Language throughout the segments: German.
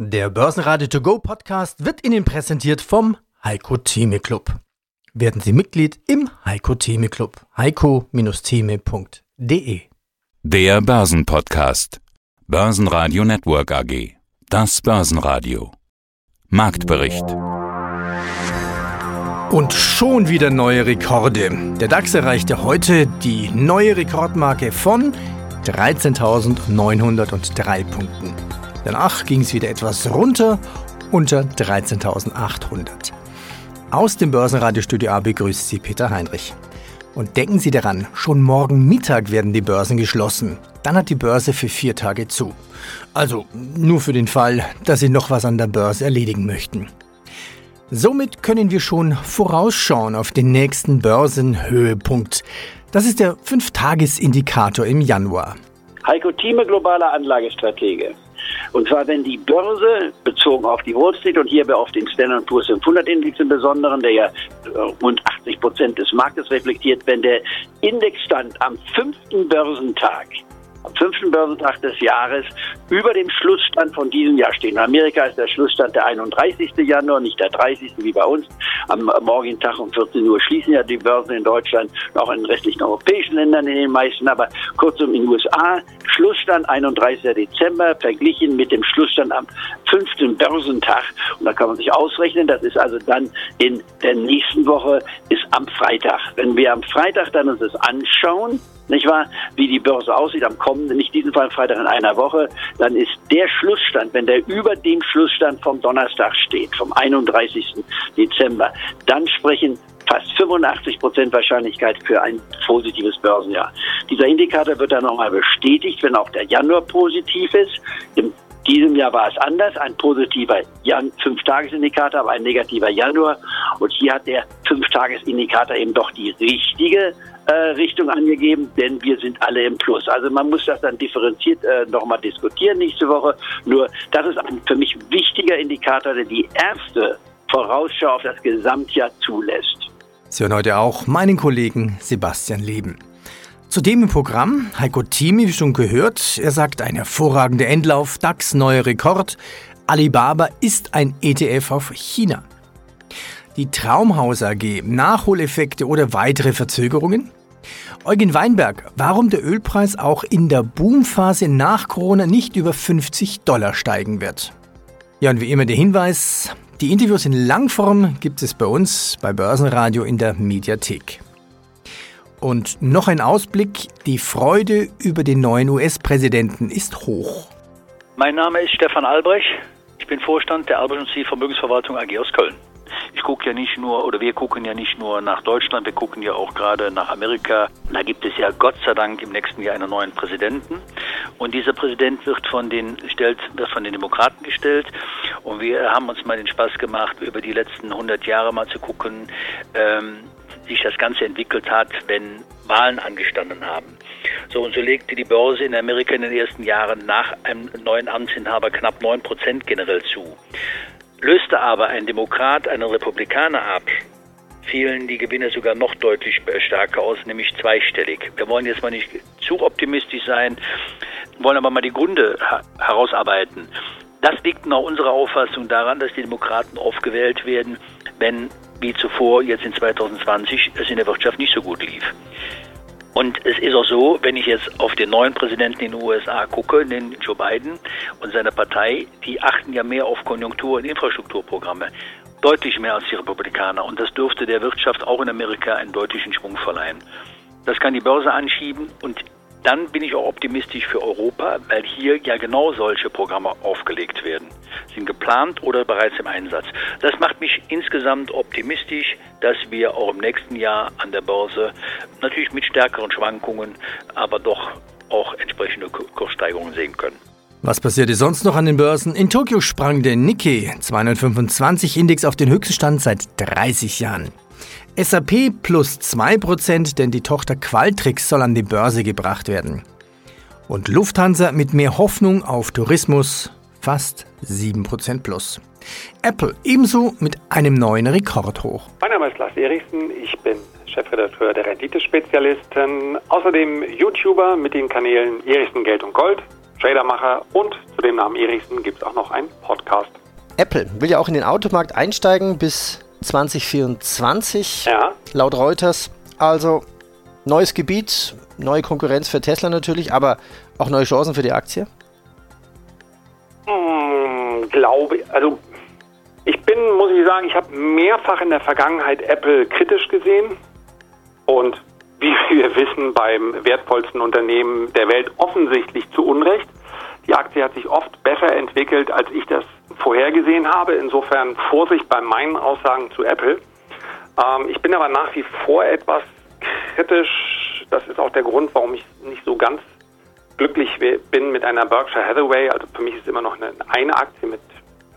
Der Börsenradio To Go Podcast wird Ihnen präsentiert vom Heiko Theme Club. Werden Sie Mitglied im Heiko Theme Club. heiko-theme.de Der Börsenpodcast. Börsenradio Network AG. Das Börsenradio. Marktbericht. Und schon wieder neue Rekorde. Der DAX erreichte heute die neue Rekordmarke von 13.903 Punkten. Danach ging es wieder etwas runter unter 13.800. Aus dem Börsenradiostudio A begrüßt Sie Peter Heinrich. Und denken Sie daran, schon morgen Mittag werden die Börsen geschlossen. Dann hat die Börse für vier Tage zu. Also nur für den Fall, dass Sie noch was an der Börse erledigen möchten. Somit können wir schon vorausschauen auf den nächsten Börsenhöhepunkt. Das ist der 5-Tages-Indikator im Januar. Heiko Thieme, globaler Anlagestratege. Und zwar, wenn die Börse bezogen auf die Wall Street und hierbei auf den Standard Poor's 500 Index im Besonderen, der ja äh, rund 80 Prozent des Marktes reflektiert, wenn der Indexstand am fünften Börsentag am fünften Börsentag des Jahres über dem Schlussstand von diesem Jahr stehen. In Amerika ist der Schlussstand der 31. Januar, nicht der 30. wie bei uns. Am morgigen Tag um 14 Uhr schließen ja die Börsen in Deutschland, auch in den restlichen europäischen Ländern in den meisten, aber kurzum in den USA. Schlussstand 31. Dezember verglichen mit dem Schlussstand am fünften Börsentag. Und da kann man sich ausrechnen, das ist also dann in der nächsten Woche, ist am Freitag. Wenn wir am Freitag dann uns das anschauen, nicht wahr, wie die Börse aussieht am kommenden, nicht diesen Fall Freitag in einer Woche, dann ist der Schlussstand, wenn der über dem Schlussstand vom Donnerstag steht, vom 31. Dezember, dann sprechen fast 85 Prozent Wahrscheinlichkeit für ein positives Börsenjahr. Dieser Indikator wird dann nochmal bestätigt, wenn auch der Januar positiv ist. Im diesem Jahr war es anders, ein positiver Jan Fünf-Tages-Indikator, aber ein negativer Januar. Und hier hat der Fünf-Tages-Indikator eben doch die richtige äh, Richtung angegeben, denn wir sind alle im Plus. Also man muss das dann differenziert äh, nochmal diskutieren nächste Woche. Nur das ist ein für mich wichtiger Indikator, der die erste Vorausschau auf das Gesamtjahr zulässt. Sie hören heute auch meinen Kollegen Sebastian Leben. Zudem im Programm Heiko Thieme, wie schon gehört. Er sagt, ein hervorragender Endlauf, DAX neuer Rekord. Alibaba ist ein ETF auf China. Die Traumhaus AG, Nachholeffekte oder weitere Verzögerungen? Eugen Weinberg, warum der Ölpreis auch in der Boomphase nach Corona nicht über 50 Dollar steigen wird. Ja, und wie immer der Hinweis, die Interviews in Langform gibt es bei uns bei Börsenradio in der Mediathek. Und noch ein Ausblick, die Freude über den neuen US-Präsidenten ist hoch. Mein Name ist Stefan Albrecht. Ich bin Vorstand der Albrecht und Vermögensverwaltung AG aus Köln. Ich gucke ja nicht nur, oder wir gucken ja nicht nur nach Deutschland, wir gucken ja auch gerade nach Amerika. Da gibt es ja Gott sei Dank im nächsten Jahr einen neuen Präsidenten. Und dieser Präsident wird von den, stellt, wird von den Demokraten gestellt. Und wir haben uns mal den Spaß gemacht, über die letzten 100 Jahre mal zu gucken, ähm, sich das Ganze entwickelt hat, wenn Wahlen angestanden haben. So, und so legte die Börse in Amerika in den ersten Jahren nach einem neuen Amtsinhaber knapp 9 Prozent generell zu. Löste aber ein Demokrat einen Republikaner ab, fielen die Gewinne sogar noch deutlich stärker aus, nämlich zweistellig. Wir wollen jetzt mal nicht zu optimistisch sein, wollen aber mal die Gründe herausarbeiten. Das liegt nach unserer Auffassung daran, dass die Demokraten aufgewählt werden, wenn wie zuvor jetzt in 2020 es in der Wirtschaft nicht so gut lief. Und es ist auch so, wenn ich jetzt auf den neuen Präsidenten in den USA gucke, den Joe Biden und seine Partei, die achten ja mehr auf Konjunktur- und Infrastrukturprogramme. Deutlich mehr als die Republikaner. Und das dürfte der Wirtschaft auch in Amerika einen deutlichen Schwung verleihen. Das kann die Börse anschieben und dann bin ich auch optimistisch für Europa, weil hier ja genau solche Programme aufgelegt werden. Sind geplant oder bereits im Einsatz. Das macht mich insgesamt optimistisch, dass wir auch im nächsten Jahr an der Börse natürlich mit stärkeren Schwankungen, aber doch auch entsprechende Kurssteigerungen sehen können. Was passierte sonst noch an den Börsen? In Tokio sprang der Nikkei 225 Index auf den höchsten Stand seit 30 Jahren. SAP plus 2%, denn die Tochter Qualtrics soll an die Börse gebracht werden. Und Lufthansa mit mehr Hoffnung auf Tourismus fast 7% plus. Apple ebenso mit einem neuen Rekord hoch. Mein Name ist Lars Erichsen, ich bin Chefredakteur der Renditespezialisten, außerdem YouTuber mit den Kanälen Erichsen Geld und Gold, Tradermacher und zu dem Namen Erichsen gibt es auch noch einen. Podcast. Apple will ja auch in den Automarkt einsteigen bis 2024, ja. laut Reuters. Also neues Gebiet, neue Konkurrenz für Tesla natürlich, aber auch neue Chancen für die Aktie? Hm, glaube, also ich bin, muss ich sagen, ich habe mehrfach in der Vergangenheit Apple kritisch gesehen und wie wir wissen, beim wertvollsten Unternehmen der Welt offensichtlich zu Unrecht. Die Aktie hat sich oft besser entwickelt, als ich das vorhergesehen habe. Insofern Vorsicht bei meinen Aussagen zu Apple. Ähm, ich bin aber nach wie vor etwas kritisch. Das ist auch der Grund, warum ich nicht so ganz glücklich bin mit einer Berkshire Hathaway. Also für mich ist immer noch eine, eine Aktie mit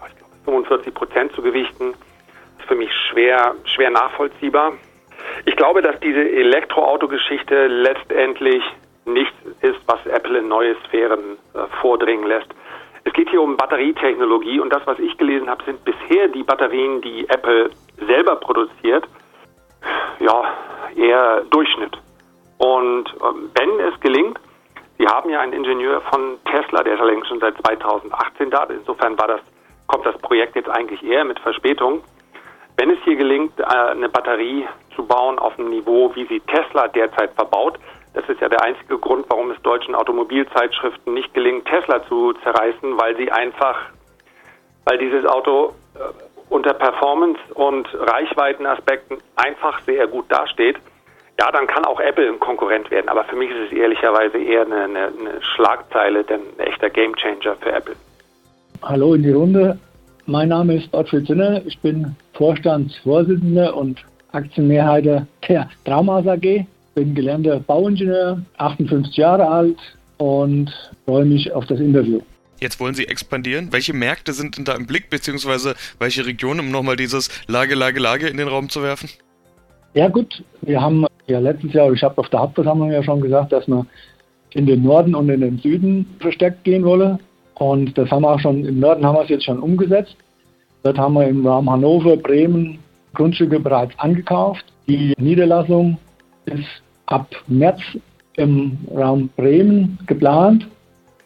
ich glaube, 45 Prozent zu gewichten. Das ist für mich schwer, schwer nachvollziehbar. Ich glaube, dass diese Elektroauto-Geschichte letztendlich nichts ist, was Apple in neue Sphären äh, vordringen lässt. Es geht hier um Batterietechnologie und das, was ich gelesen habe, sind bisher die Batterien, die Apple selber produziert, ja, eher Durchschnitt. Und ähm, wenn es gelingt, Sie haben ja einen Ingenieur von Tesla, der ist allerdings schon seit 2018 da, insofern das, kommt das Projekt jetzt eigentlich eher mit Verspätung. Wenn es hier gelingt, äh, eine Batterie zu bauen auf einem Niveau, wie sie Tesla derzeit verbaut, das ist ja der einzige Grund, warum es deutschen Automobilzeitschriften nicht gelingt, Tesla zu zerreißen, weil sie einfach, weil dieses Auto äh, unter Performance- und Reichweitenaspekten einfach sehr gut dasteht. Ja, dann kann auch Apple ein Konkurrent werden, aber für mich ist es ehrlicherweise eher eine, eine, eine Schlagzeile, denn ein echter Gamechanger für Apple. Hallo in die Runde. Mein Name ist Ottfried Zinner. Ich bin Vorstandsvorsitzender und Aktienmehrheit der Traumas AG bin gelernter Bauingenieur, 58 Jahre alt und freue mich auf das Interview. Jetzt wollen Sie expandieren. Welche Märkte sind denn da im Blick, beziehungsweise welche Regionen, um nochmal dieses Lage, Lage, Lage in den Raum zu werfen? Ja gut, wir haben ja letztes Jahr, ich habe auf der Hauptversammlung ja schon gesagt, dass wir in den Norden und in den Süden verstärkt gehen wollen. Und das haben wir auch schon, im Norden haben wir es jetzt schon umgesetzt. Dort haben wir im Raum Hannover, Bremen Grundstücke bereits angekauft. Die Niederlassung ist ab März im Raum Bremen geplant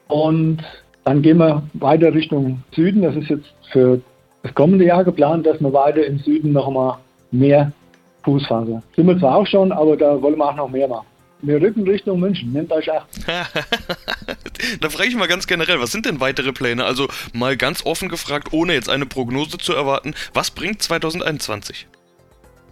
und dann gehen wir weiter Richtung Süden. Das ist jetzt für das kommende Jahr geplant, dass wir weiter im Süden noch mal mehr Fuß fassen. Sind wir zwar auch schon, aber da wollen wir auch noch mehr machen. Wir rücken Richtung München, nehmt euch acht. da frage ich mal ganz generell, was sind denn weitere Pläne? Also mal ganz offen gefragt, ohne jetzt eine Prognose zu erwarten, was bringt 2021?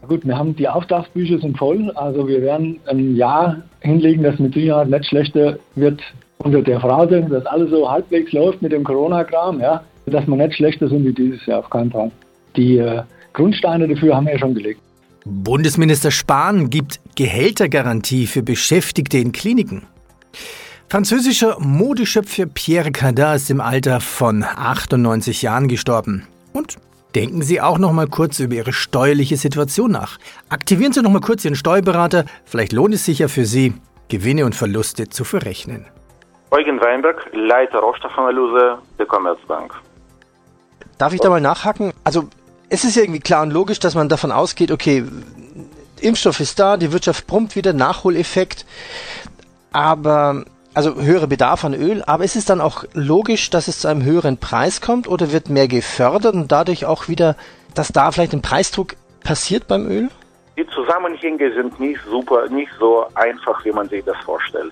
Gut, wir haben die Auftragsbücher sind voll, also wir werden ein Jahr hinlegen, das mit Sicherheit nicht schlechter wird unter der Phrase, dass alles so halbwegs läuft mit dem Corona-Kram, ja, dass wir nicht schlechter sind wie dieses Jahr, auf keinen Fall. Die äh, Grundsteine dafür haben wir ja schon gelegt. Bundesminister Spahn gibt Gehältergarantie für Beschäftigte in Kliniken. Französischer Modeschöpfer Pierre Cardin ist im Alter von 98 Jahren gestorben. Und Denken Sie auch noch mal kurz über Ihre steuerliche Situation nach. Aktivieren Sie noch mal kurz Ihren Steuerberater. Vielleicht lohnt es sich ja für Sie, Gewinne und Verluste zu verrechnen. Eugen Weinberg, Leiter Rohstoffanalyse der Commerzbank. Darf ich da mal nachhaken? Also es ist ja irgendwie klar und logisch, dass man davon ausgeht, okay, Impfstoff ist da, die Wirtschaft brummt wieder, Nachholeffekt. Aber also höherer Bedarf an Öl, aber ist es dann auch logisch, dass es zu einem höheren Preis kommt oder wird mehr gefördert und dadurch auch wieder, dass da vielleicht ein Preisdruck passiert beim Öl? Die Zusammenhänge sind nicht super, nicht so einfach, wie man sich das vorstellt.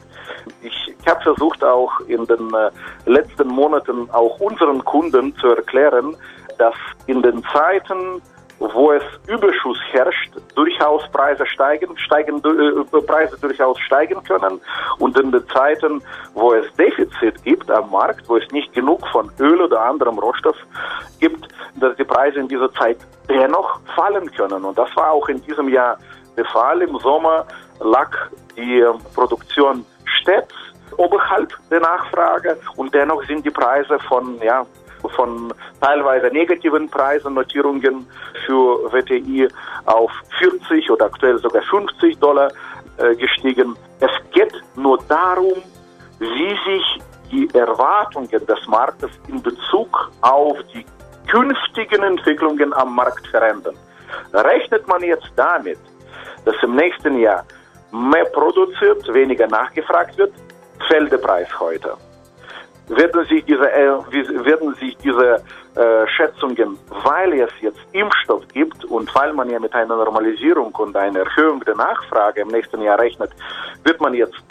Ich, habe versucht auch in den äh, letzten Monaten auch unseren Kunden zu erklären, dass in den Zeiten wo es Überschuss herrscht, durchaus Preise steigen, steigen äh, Preise durchaus steigen können und in den Zeiten, wo es Defizit gibt am Markt, wo es nicht genug von Öl oder anderem Rohstoff gibt, dass die Preise in dieser Zeit dennoch fallen können. Und das war auch in diesem Jahr der Fall. Im Sommer lag die Produktion stets oberhalb der Nachfrage und dennoch sind die Preise von ja, von teilweise negativen Preisennotierungen für WTI auf 40 oder aktuell sogar 50 Dollar äh, gestiegen. Es geht nur darum, wie sich die Erwartungen des Marktes in Bezug auf die künftigen Entwicklungen am Markt verändern. Rechnet man jetzt damit, dass im nächsten Jahr mehr produziert, weniger nachgefragt wird, fällt der Preis heute werden sich diese, äh, werden sich diese äh, Schätzungen, weil es jetzt Impfstoff gibt und weil man ja mit einer Normalisierung und einer Erhöhung der Nachfrage im nächsten Jahr rechnet, wird man jetzt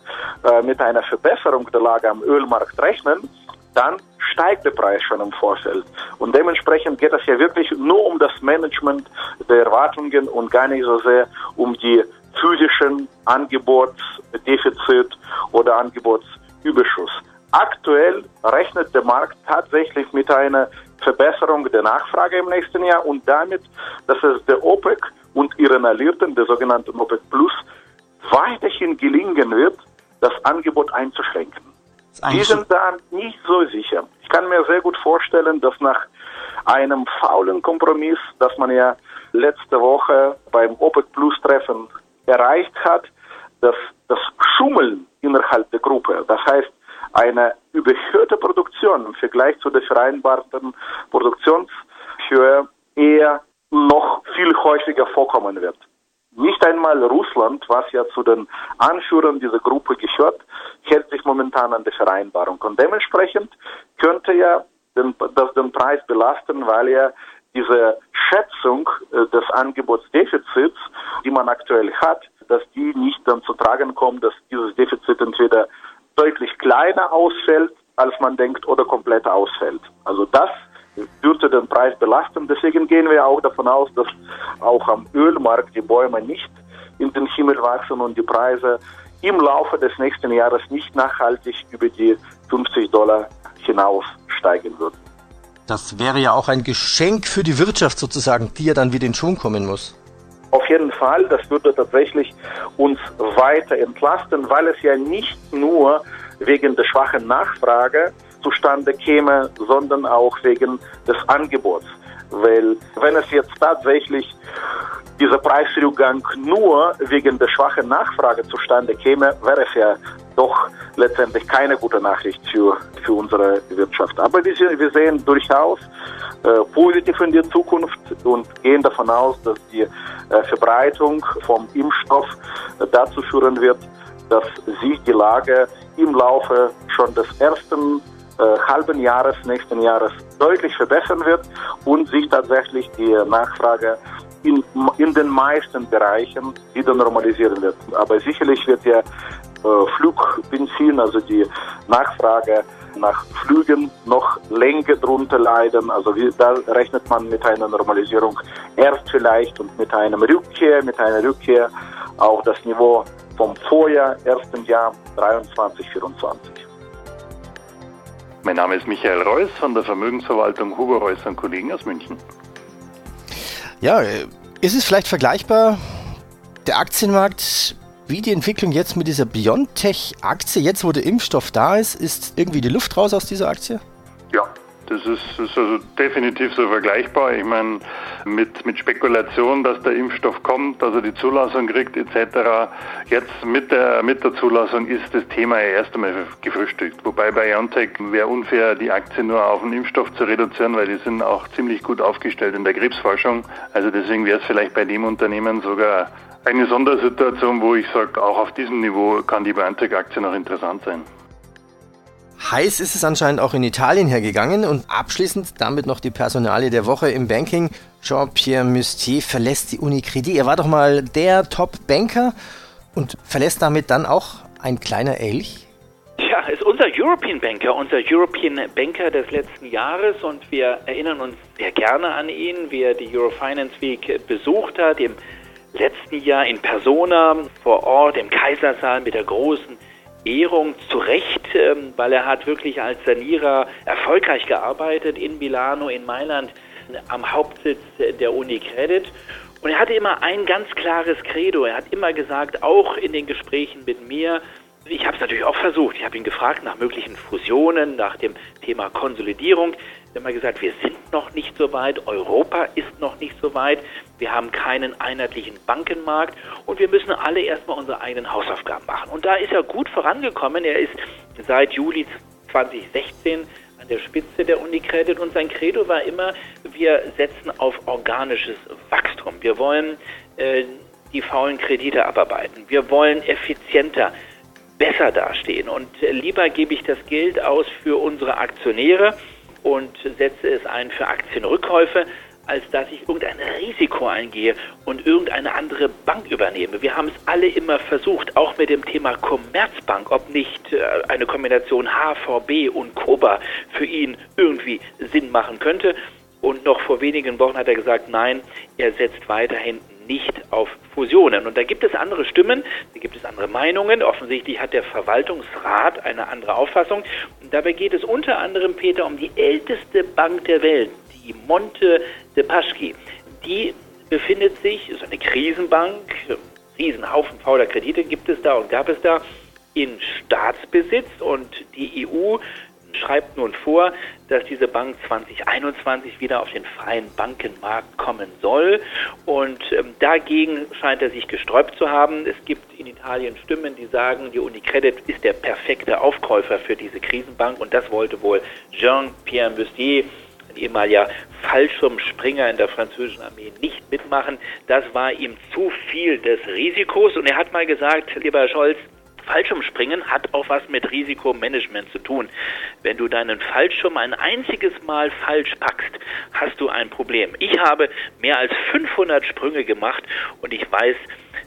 äh, mit einer Verbesserung der Lage am Ölmarkt rechnen, dann steigt der Preis schon im Vorfeld. Und dementsprechend geht es ja wirklich nur um das Management der Erwartungen und gar nicht so sehr um die physischen Angebotsdefizit oder Angebotsüberschuss. Aktuell rechnet der Markt tatsächlich mit einer Verbesserung der Nachfrage im nächsten Jahr und damit, dass es der OPEC und ihren Alliierten, der sogenannten OPEC Plus, weiterhin gelingen wird, das Angebot einzuschränken. Die sind da nicht so sicher. Ich kann mir sehr gut vorstellen, dass nach einem faulen Kompromiss, das man ja letzte Woche beim OPEC Plus Treffen erreicht hat, dass das Schummeln innerhalb der Gruppe, das heißt eine überhöhte Produktion im Vergleich zu der vereinbarten Produktionshöhe eher noch viel häufiger vorkommen wird. Nicht einmal Russland, was ja zu den Anführern dieser Gruppe gehört, hält sich momentan an der Vereinbarung. Und dementsprechend könnte ja den, das den Preis belasten, weil ja diese Schätzung äh, des Angebotsdefizits, die man aktuell hat, dass die nicht dann zu tragen kommt, dass dieses Defizit entweder deutlich kleiner ausfällt, als man denkt, oder komplett ausfällt. Also das dürfte den Preis belasten. Deswegen gehen wir auch davon aus, dass auch am Ölmarkt die Bäume nicht in den Himmel wachsen und die Preise im Laufe des nächsten Jahres nicht nachhaltig über die 50 Dollar hinaus steigen würden. Das wäre ja auch ein Geschenk für die Wirtschaft sozusagen, die ja dann wieder in Schwung kommen muss. Auf jeden Fall, das würde tatsächlich uns weiter entlasten, weil es ja nicht nur wegen der schwachen Nachfrage zustande käme, sondern auch wegen des Angebots. Weil wenn es jetzt tatsächlich dieser Preisrückgang nur wegen der schwachen Nachfrage zustande käme, wäre es ja doch letztendlich keine gute Nachricht für, für unsere Wirtschaft. Aber wir, sehen durchaus äh, positiv in die Zukunft und gehen davon aus, dass die äh, Verbreitung vom Impfstoff äh, dazu führen wird, dass sich die Lage im Laufe schon des ersten äh, halben Jahres nächsten Jahres deutlich verbessern wird und sich tatsächlich die Nachfrage in, in den meisten Bereichen wieder normalisieren wird. Aber sicherlich wird ja Flugbenzin, also die Nachfrage nach Flügen noch länger drunter leiden. Also wie, da rechnet man mit einer Normalisierung erst vielleicht und mit einem Rückkehr, mit einer Rückkehr auf das Niveau vom Vorjahr, ersten Jahr 23, 24. Mein Name ist Michael Reuss von der Vermögensverwaltung Hugo Reuss und Kollegen aus München. Ja, ist es vielleicht vergleichbar, der Aktienmarkt, wie die Entwicklung jetzt mit dieser BioNTech-Aktie, jetzt wo der Impfstoff da ist, ist irgendwie die Luft raus aus dieser Aktie? Ja, das ist, ist also definitiv so vergleichbar. Ich meine, mit, mit Spekulation, dass der Impfstoff kommt, dass er die Zulassung kriegt etc. Jetzt mit der, mit der Zulassung ist das Thema ja erst einmal gefrühstückt. Wobei bei BioNTech wäre unfair, die Aktie nur auf den Impfstoff zu reduzieren, weil die sind auch ziemlich gut aufgestellt in der Krebsforschung. Also deswegen wäre es vielleicht bei dem Unternehmen sogar eine Sondersituation, wo ich sage, auch auf diesem Niveau kann die BioNTech-Aktie noch interessant sein. Heiß ist es anscheinend auch in Italien hergegangen und abschließend damit noch die Personalie der Woche im Banking. Jean-Pierre Mustier verlässt die Unicredit. Er war doch mal der Top-Banker und verlässt damit dann auch ein kleiner Elch? Ja, ist unser European Banker, unser European Banker des letzten Jahres und wir erinnern uns sehr gerne an ihn, wie er die Eurofinance Week besucht hat, im letzten Jahr in Persona vor Ort im Kaisersaal mit der großen Ehrung zu Recht, ähm, weil er hat wirklich als Sanierer erfolgreich gearbeitet in Milano, in Mailand, am Hauptsitz der Unicredit. Und er hatte immer ein ganz klares Credo. Er hat immer gesagt, auch in den Gesprächen mit mir, ich habe es natürlich auch versucht. Ich habe ihn gefragt nach möglichen Fusionen, nach dem Thema Konsolidierung. Wir haben immer gesagt, wir sind noch nicht so weit, Europa ist noch nicht so weit, wir haben keinen einheitlichen Bankenmarkt und wir müssen alle erstmal unsere eigenen Hausaufgaben machen. Und da ist er gut vorangekommen. Er ist seit Juli 2016 an der Spitze der Unicredit und sein Credo war immer, wir setzen auf organisches Wachstum. Wir wollen äh, die faulen Kredite abarbeiten. Wir wollen effizienter, besser dastehen und äh, lieber gebe ich das Geld aus für unsere Aktionäre und setze es ein für Aktienrückkäufe, als dass ich irgendein Risiko eingehe und irgendeine andere Bank übernehme. Wir haben es alle immer versucht, auch mit dem Thema Commerzbank, ob nicht äh, eine Kombination HVB und Koba für ihn irgendwie Sinn machen könnte. Und noch vor wenigen Wochen hat er gesagt, nein, er setzt weiterhin nicht auf Fusionen. Und da gibt es andere Stimmen, da gibt es andere Meinungen. Offensichtlich hat der Verwaltungsrat eine andere Auffassung. Und dabei geht es unter anderem, Peter, um die älteste Bank der Welt, die Monte de Paschi. Die befindet sich, ist eine Krisenbank, Riesenhaufen fauler Kredite gibt es da und gab es da in Staatsbesitz und die EU schreibt nun vor, dass diese Bank 2021 wieder auf den freien Bankenmarkt kommen soll. Und ähm, dagegen scheint er sich gesträubt zu haben. Es gibt in Italien Stimmen, die sagen, die Unicredit ist der perfekte Aufkäufer für diese Krisenbank. Und das wollte wohl Jean-Pierre Mustier, ein ehemaliger Fallschirmspringer in der französischen Armee, nicht mitmachen. Das war ihm zu viel des Risikos. Und er hat mal gesagt, lieber Herr Scholz, Fallschirmspringen hat auch was mit Risikomanagement zu tun. Wenn du deinen Fallschirm ein einziges Mal falsch packst, hast du ein Problem. Ich habe mehr als 500 Sprünge gemacht und ich weiß,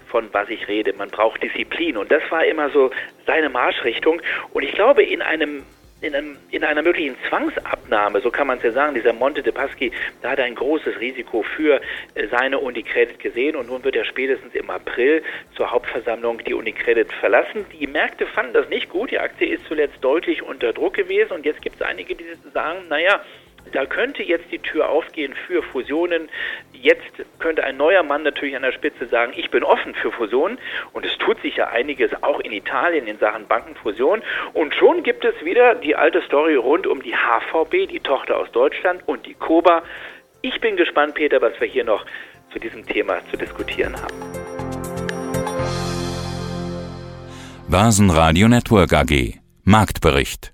von was ich rede. Man braucht Disziplin und das war immer so seine Marschrichtung und ich glaube, in einem in, einem, in einer möglichen Zwangsabnahme, so kann man es ja sagen, dieser Monte de Paschi, da hat er ein großes Risiko für äh, seine Unicredit gesehen und nun wird er spätestens im April zur Hauptversammlung die Unicredit verlassen. Die Märkte fanden das nicht gut, die Aktie ist zuletzt deutlich unter Druck gewesen und jetzt gibt es einige, die sagen, naja, da könnte jetzt die Tür aufgehen für Fusionen. Jetzt könnte ein neuer Mann natürlich an der Spitze sagen, ich bin offen für Fusionen. Und es tut sich ja einiges auch in Italien in Sachen Bankenfusion. Und schon gibt es wieder die alte Story rund um die HVB, die Tochter aus Deutschland, und die Koba. Ich bin gespannt, Peter, was wir hier noch zu diesem Thema zu diskutieren haben. Börsenradio Network AG Marktbericht